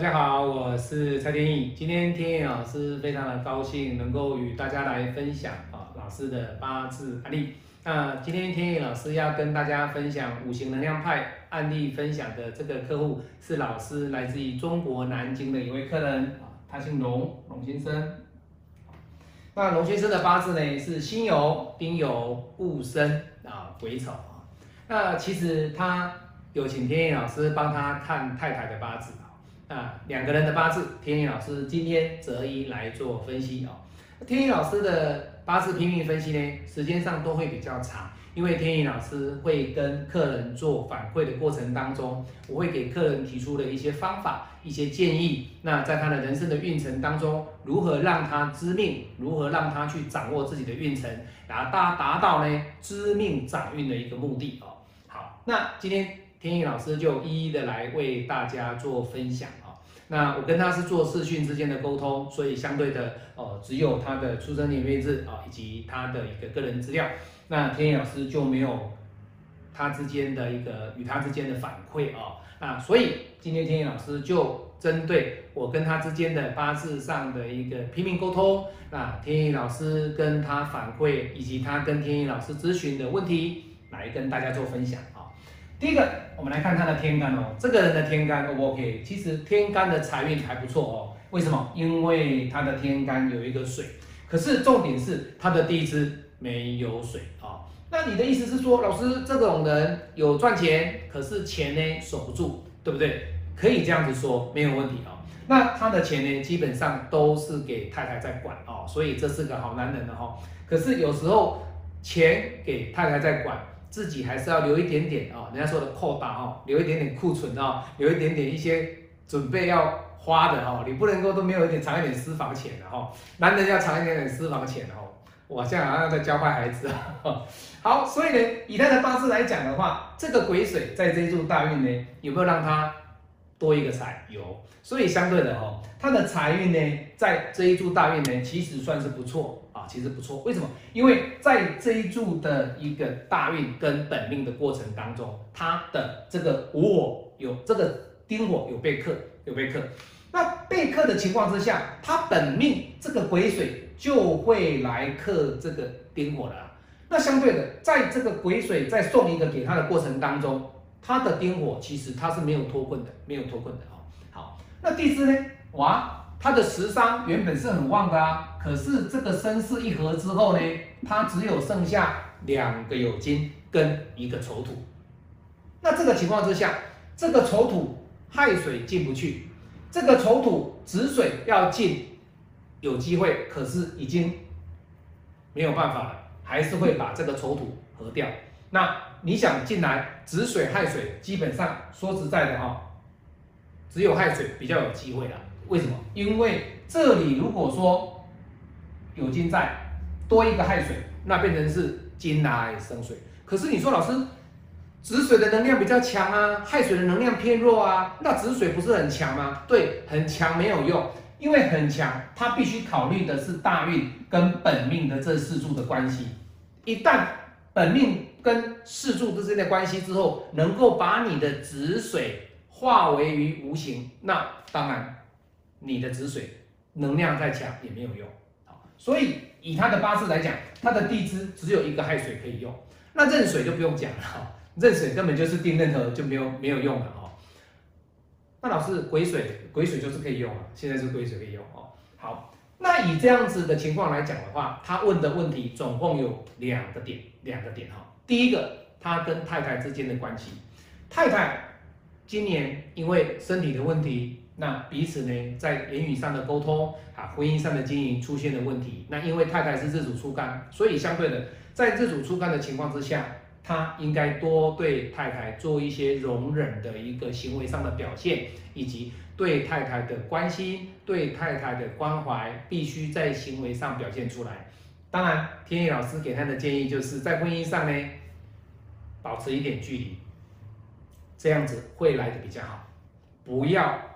大家好，我是蔡天意。今天天意老师非常的高兴能够与大家来分享啊老师的八字案例。那今天天意老师要跟大家分享五行能量派案例分享的这个客户是老师来自于中国南京的一位客人啊，他姓龙，龙先生。那龙先生的八字呢是辛酉、丁酉、戊申啊、癸丑啊。那其实他有请天意老师帮他看太太的八字。啊，啊两个人的八字，天意老师今天择一来做分析哦。天意老师的八字拼命分析呢，时间上都会比较长，因为天意老师会跟客人做反馈的过程当中，我会给客人提出的一些方法、一些建议。那在他的人生的运程当中，如何让他知命，如何让他去掌握自己的运程，然后达达到呢知命掌运的一个目的哦。好，那今天天意老师就一一的来为大家做分享。那我跟他是做视讯之间的沟通，所以相对的哦，只有他的出生年月日啊，以及他的一个个人资料。那天意老师就没有他之间的一个与他之间的反馈啊。那所以今天天意老师就针对我跟他之间的八字上的一个拼命沟通，那天意老师跟他反馈，以及他跟天意老师咨询的问题，来跟大家做分享啊。第一个，我们来看他的天干哦。这个人的天干 O 不 OK？其实天干的财运还不错哦。为什么？因为他的天干有一个水，可是重点是他的地支没有水啊。那你的意思是说，老师这种人有赚钱，可是钱呢守不住，对不对？可以这样子说，没有问题哦。那他的钱呢，基本上都是给太太在管哦，所以这是个好男人的哈。可是有时候钱给太太在管。自己还是要留一点点哦，人家说的扩大哦，留一点点库存啊，留一点点一些准备要花的哈，你不能够都没有一点藏一点私房钱的哈，男人要藏一点点私房钱哦，我现在好像在教坏孩子啊，好，所以呢，以他的八字来讲的话，这个癸水在这一柱大运呢，有没有让他多一个财？有，所以相对的哈，他的财运呢，在这一柱大运呢，其实算是不错。啊其实不错，为什么？因为在这一柱的一个大运跟本命的过程当中，他的这个午火有这个丁火有被克，有被克。那被克的情况之下，他本命这个癸水就会来克这个丁火了。那相对的，在这个癸水再送一个给他的过程当中，他的丁火其实他是没有脱困的，没有脱困的哦。好，那地支呢？哇！他的食伤原本是很旺的啊，可是这个身世一合之后呢，他只有剩下两个有金跟一个丑土。那这个情况之下，这个丑土亥水进不去，这个丑土子水要进有机会，可是已经没有办法了，还是会把这个丑土合掉。那你想进来子水亥水，基本上说实在的哈，只有亥水比较有机会了。为什么？因为这里如果说有金在，多一个亥水，那变成是金来生水。可是你说老师，子水的能量比较强啊，亥水的能量偏弱啊，那子水不是很强吗？对，很强没有用，因为很强，它必须考虑的是大运跟本命的这四柱的关系。一旦本命跟四柱之间的关系之后，能够把你的子水化为于无形，那当然。你的子水能量再强也没有用，好，所以以他的八字来讲，他的地支只有一个亥水可以用，那壬水就不用讲了哈，壬水根本就是定任何就没有没有用了哈。那老师癸水，癸水就是可以用了，现在是癸水可以用哦。好，那以这样子的情况来讲的话，他问的问题总共有两个点，两个点哈。第一个，他跟太太之间的关系，太太今年因为身体的问题。那彼此呢，在言语上的沟通啊，婚姻上的经营出现了问题。那因为太太是日主出干，所以相对的，在日主出干的情况之下，他应该多对太太做一些容忍的一个行为上的表现，以及对太太的关心、对太太的关怀，必须在行为上表现出来。当然，天意老师给他的建议就是在婚姻上呢，保持一点距离，这样子会来的比较好，不要。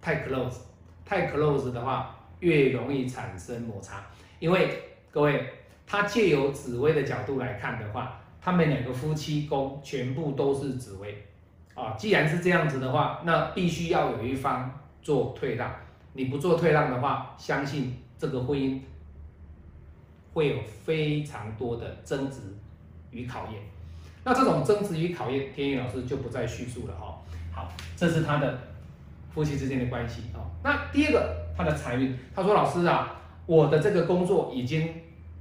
太 close，太 close 的话，越容易产生摩擦。因为各位，他借由紫薇的角度来看的话，他们两个夫妻宫全部都是紫薇，啊，既然是这样子的话，那必须要有一方做退让。你不做退让的话，相信这个婚姻会有非常多的争执与考验。那这种争执与考验，天意老师就不再叙述了哈。好，这是他的夫妻之间的关系啊。那第二个，他的财运，他说：“老师啊，我的这个工作已经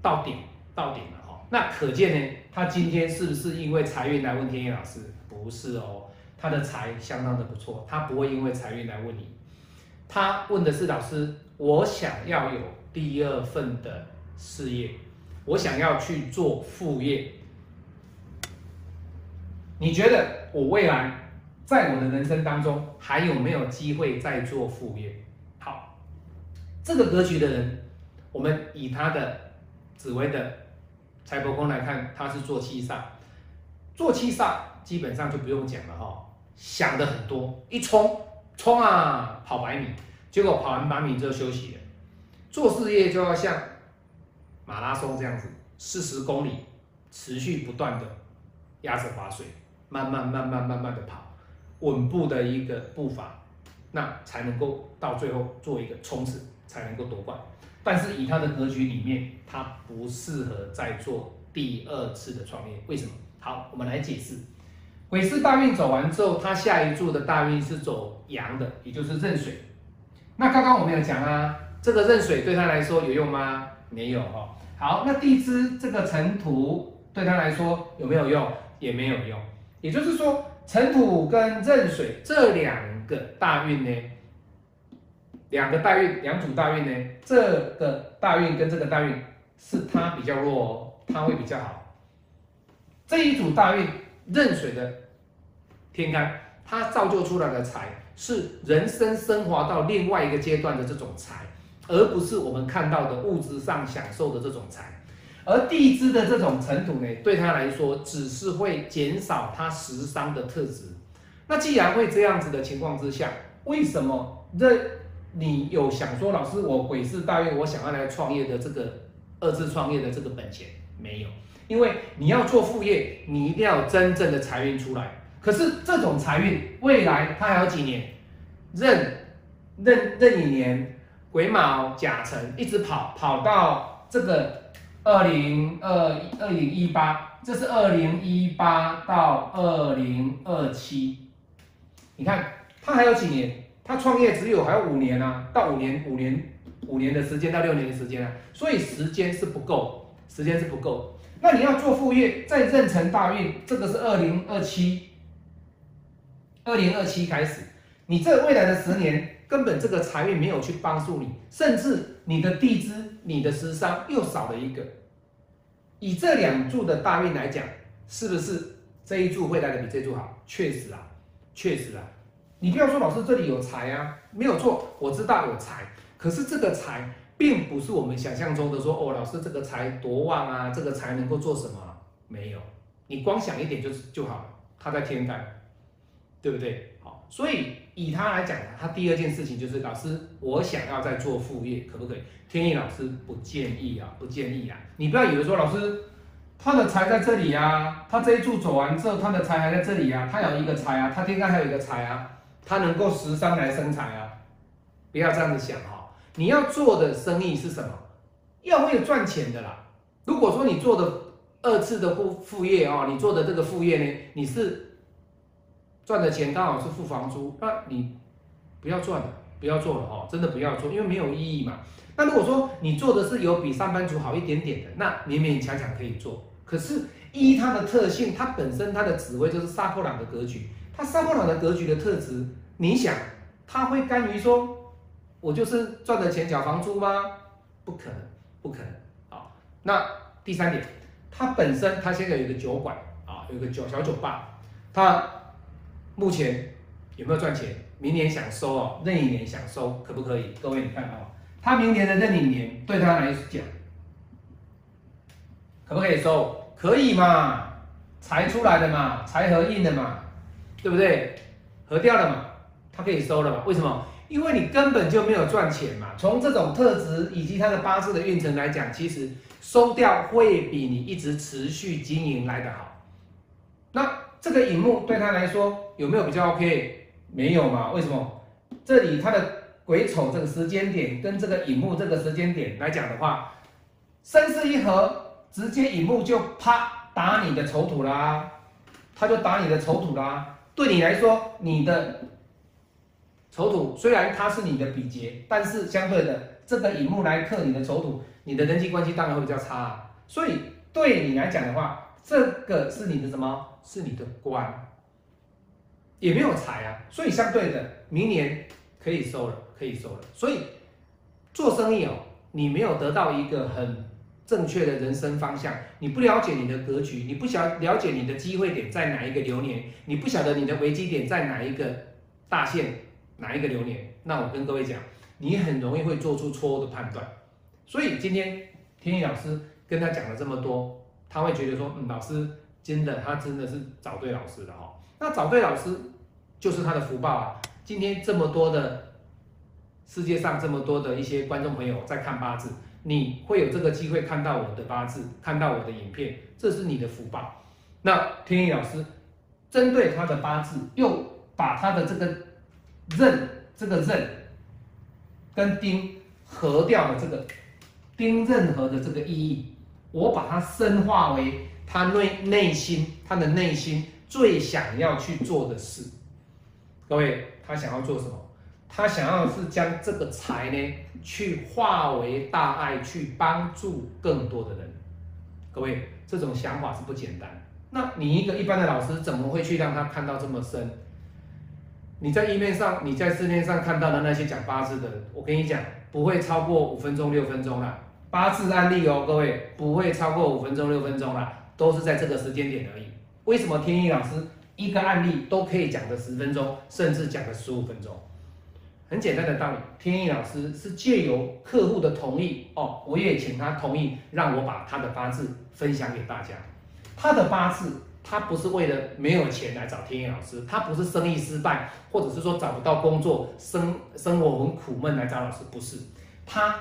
到顶到顶了哈。那可见呢，他今天是不是因为财运来问天意老师？不是哦，他的财相当的不错，他不会因为财运来问你。他问的是老师，我想要有第二份的事业，我想要去做副业。”你觉得我未来在我的人生当中还有没有机会再做副业？好，这个格局的人，我们以他的紫薇的财帛宫来看，他是做七煞，做七煞基本上就不用讲了哈，想的很多，一冲冲啊跑百米，结果跑完百米之后休息了。做事业就要像马拉松这样子，四十公里持续不断的压着划水。慢慢慢慢慢慢的跑，稳步的一个步伐，那才能够到最后做一个冲刺，才能够夺冠。但是以他的格局里面，他不适合再做第二次的创业。为什么？好，我们来解释。癸巳大运走完之后，他下一柱的大运是走阳的，也就是壬水。那刚刚我们有讲啊，这个壬水对他来说有用吗？没有哈。好，那地支这个辰土对他来说有没有用？也没有用。也就是说，辰土跟壬水这两个大运呢，两个大运，两组大运呢，这个大运跟这个大运是它比较弱哦，它会比较好。这一组大运壬水的天干，它造就出来的财是人生升华到另外一个阶段的这种财，而不是我们看到的物质上享受的这种财。而地支的这种尘土呢，对他来说只是会减少他食伤的特质。那既然会这样子的情况之下，为什么这你有想说老师我鬼巳大运我想要来创业的这个二次创业的这个本钱没有？因为你要做副业，你一定要真正的财运出来。可是这种财运未来它还有几年？壬壬壬寅年癸卯甲辰一直跑跑到这个。二零二二零一八，这是二零一八到二零二七，你看他还有几年？他创业只有还有五年啊，到五年五年五年的时间到六年的时间啊，所以时间是不够，时间是不够。那你要做副业，在壬辰大运，这个是二零二七，二零二七开始，你这未来的十年。根本这个财运没有去帮助你，甚至你的地支、你的食伤又少了一个。以这两柱的大运来讲，是不是这一柱会来的比这柱好？确实啊，确实啊。你不要说老师这里有财啊，没有错，我知道有财。可是这个财并不是我们想象中的说哦，老师这个财多旺啊，这个财能够做什么？没有，你光想一点就就好了。他在天干，对不对？好，所以。以他来讲，他第二件事情就是老师，我想要再做副业，可不可以？天意老师不建议啊，不建议啊！你不要以为说老师他的财在这里啊，他这一柱走完之后，他的财还在这里啊，他有一个财啊，他天干还有一个财啊，他能够十三来生财啊！不要这样子想哈，你要做的生意是什么？要会赚钱的啦。如果说你做的二次的副副业啊，你做的这个副业呢，你是。赚的钱刚好是付房租，那你不要赚了，不要做了哦，真的不要做，因为没有意义嘛。那如果说你做的是有比上班族好一点点的，那勉勉强强可以做。可是依它的特性，它本身它的职位就是杀破狼的格局，它杀破狼的格局的特质，你想他会甘于说，我就是赚的钱缴房租吗？不可能，不可能啊。那第三点，他本身他现在有一个酒馆啊，有一个酒小酒吧，他。目前有没有赚钱？明年想收哦，任一年想收，可不可以？各位你看哦，他明年的任一年对他来讲，可不可以收？可以嘛？财出来的嘛，财合印的嘛，对不对？合掉了嘛，他可以收了嘛？为什么？因为你根本就没有赚钱嘛。从这种特质以及他的八字的运程来讲，其实收掉会比你一直持续经营来的好。那这个引幕对他来说。有没有比较 OK？没有嘛？为什么？这里它的癸丑这个时间点跟这个乙木这个时间点来讲的话，生巳一合，直接乙木就啪打你的丑土啦，他就打你的丑土啦。对你来说，你的丑土虽然它是你的比劫，但是相对的这个乙木来克你的丑土，你的人际关系当然会比较差啊。所以对你来讲的话，这个是你的什么？是你的官，也没有财啊。所以相对的，明年可以收了，可以收了。所以做生意哦，你没有得到一个很正确的人生方向，你不了解你的格局，你不晓了解你的机会点在哪一个流年，你不晓得你的危机点在哪一个大限，哪一个流年，那我跟各位讲，你很容易会做出错误的判断。所以今天天意老师。跟他讲了这么多，他会觉得说，嗯，老师真的，他真的是找对老师了哈。那找对老师就是他的福报啊。今天这么多的世界上这么多的一些观众朋友在看八字，你会有这个机会看到我的八字，看到我的影片，这是你的福报。那天意老师针对他的八字，又把他的这个刃，这个刃跟丁合掉了这个丁刃合的这个意义。我把它深化为他内内心，他的内心最想要去做的事。各位，他想要做什么？他想要是将这个财呢，去化为大爱，去帮助更多的人。各位，这种想法是不简单。那你一个一般的老师，怎么会去让他看到这么深？你在页面上，你在市面上看到的那些讲八字的，我跟你讲，不会超过五分钟、六分钟了。八字案例哦，各位不会超过五分钟六分钟啦，都是在这个时间点而已。为什么天意老师一个案例都可以讲个十分钟，甚至讲个十五分钟？很简单的道理，天意老师是借由客户的同意哦，我也请他同意，让我把他的八字分享给大家。他的八字，他不是为了没有钱来找天意老师，他不是生意失败，或者是说找不到工作，生生活很苦闷来找老师，不是他。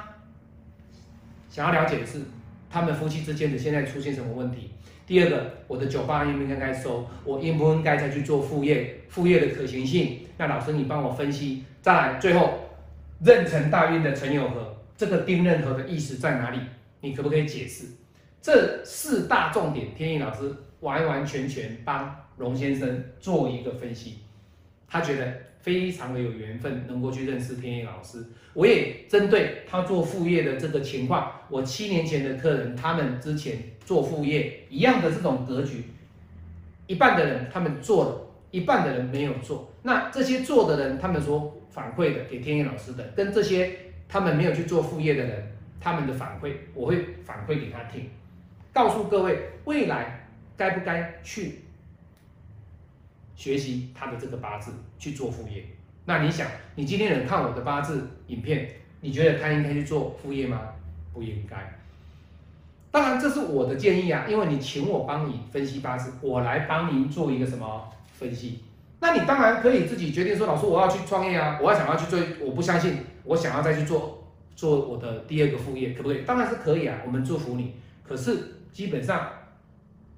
想要了解的是，他们夫妻之间的现在出现什么问题？第二个，我的酒吧应不应该收？我应不应该再去做副业？副业的可行性？那老师你帮我分析。再来，最后壬辰大运的陈友和，这个丁壬合的意思在哪里？你可不可以解释？这四大重点，天意老师完完全全帮龙先生做一个分析，他觉得。非常的有缘分，能够去认识天野老师。我也针对他做副业的这个情况，我七年前的客人，他们之前做副业一样的这种格局，一半的人他们做了，一半的人没有做。那这些做的人，他们所反馈的给天野老师的，跟这些他们没有去做副业的人，他们的反馈，我会反馈给他听，告诉各位未来该不该去。学习他的这个八字去做副业，那你想，你今天能看我的八字影片，你觉得他应该去做副业吗？不应该。当然，这是我的建议啊，因为你请我帮你分析八字，我来帮您做一个什么分析？那你当然可以自己决定说，老师我要去创业啊，我要想要去做，我不相信，我想要再去做做我的第二个副业，可不可以？当然是可以啊，我们祝福你。可是基本上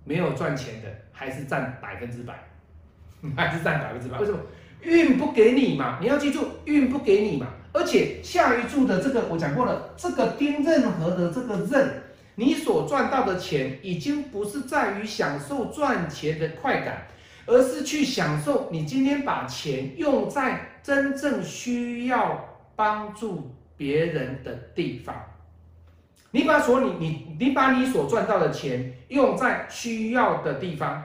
没有赚钱的，还是占百分之百。还是占百分之八？为什么运不给你嘛？你要记住，运不给你嘛。而且下一注的这个我讲过了，这个丁任何的这个任，你所赚到的钱已经不是在于享受赚钱的快感，而是去享受你今天把钱用在真正需要帮助别人的地方。你把所你你你把你所赚到的钱用在需要的地方。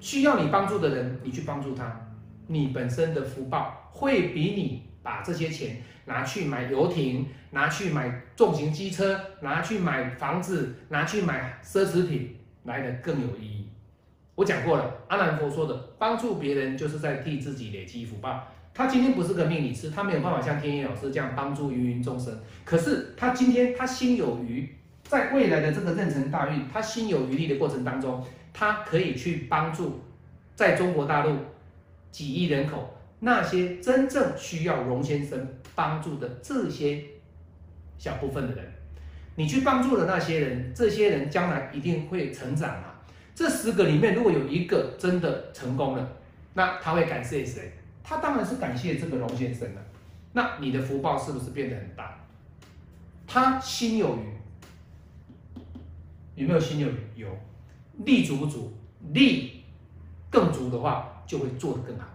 需要你帮助的人，你去帮助他，你本身的福报会比你把这些钱拿去买游艇、拿去买重型机车、拿去买房子、拿去买奢侈品来的更有意义。我讲过了，阿难佛说的，帮助别人就是在替自己累积福报。他今天不是个命理师，他没有办法像天一老师这样帮助芸芸众生。可是他今天他心有余，在未来的这个壬辰大运，他心有余力的过程当中。他可以去帮助在中国大陆几亿人口那些真正需要荣先生帮助的这些小部分的人，你去帮助了那些人，这些人将来一定会成长啊！这十个里面如果有一个真的成功了，那他会感谢谁？他当然是感谢这个龙先生了。那你的福报是不是变得很大？他心有余，有没有心有余？有。力足不足？力更足的话，就会做得更好。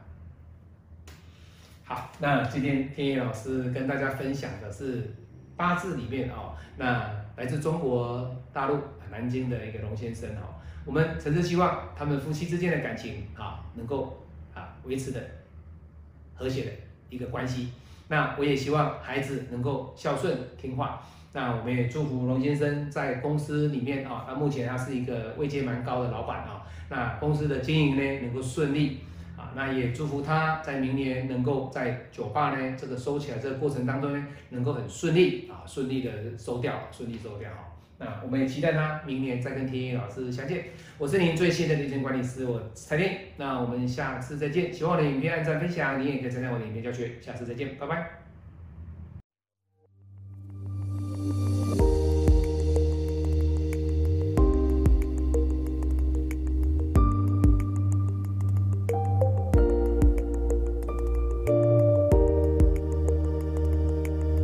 好，那今天天野老师跟大家分享的是八字里面哦，那来自中国大陆南京的一个龙先生哦，我们诚挚希望他们夫妻之间的感情啊，能够啊维持的和谐的一个关系。那我也希望孩子能够孝顺听话。那我们也祝福龙先生在公司里面啊，那目前他是一个位阶蛮高的老板啊，那公司的经营呢能够顺利啊。那也祝福他在明年能够在酒吧呢这个收起来这个过程当中呢，能够很顺利啊，顺利的收掉，顺利收掉哈。那我们也期待他明年再跟天意老师相见。我是您最信任的理财管理师，我蔡天。那我们下次再见，喜欢我的影片按赞分享，你也可以参加我的影片教学。下次再见，拜拜。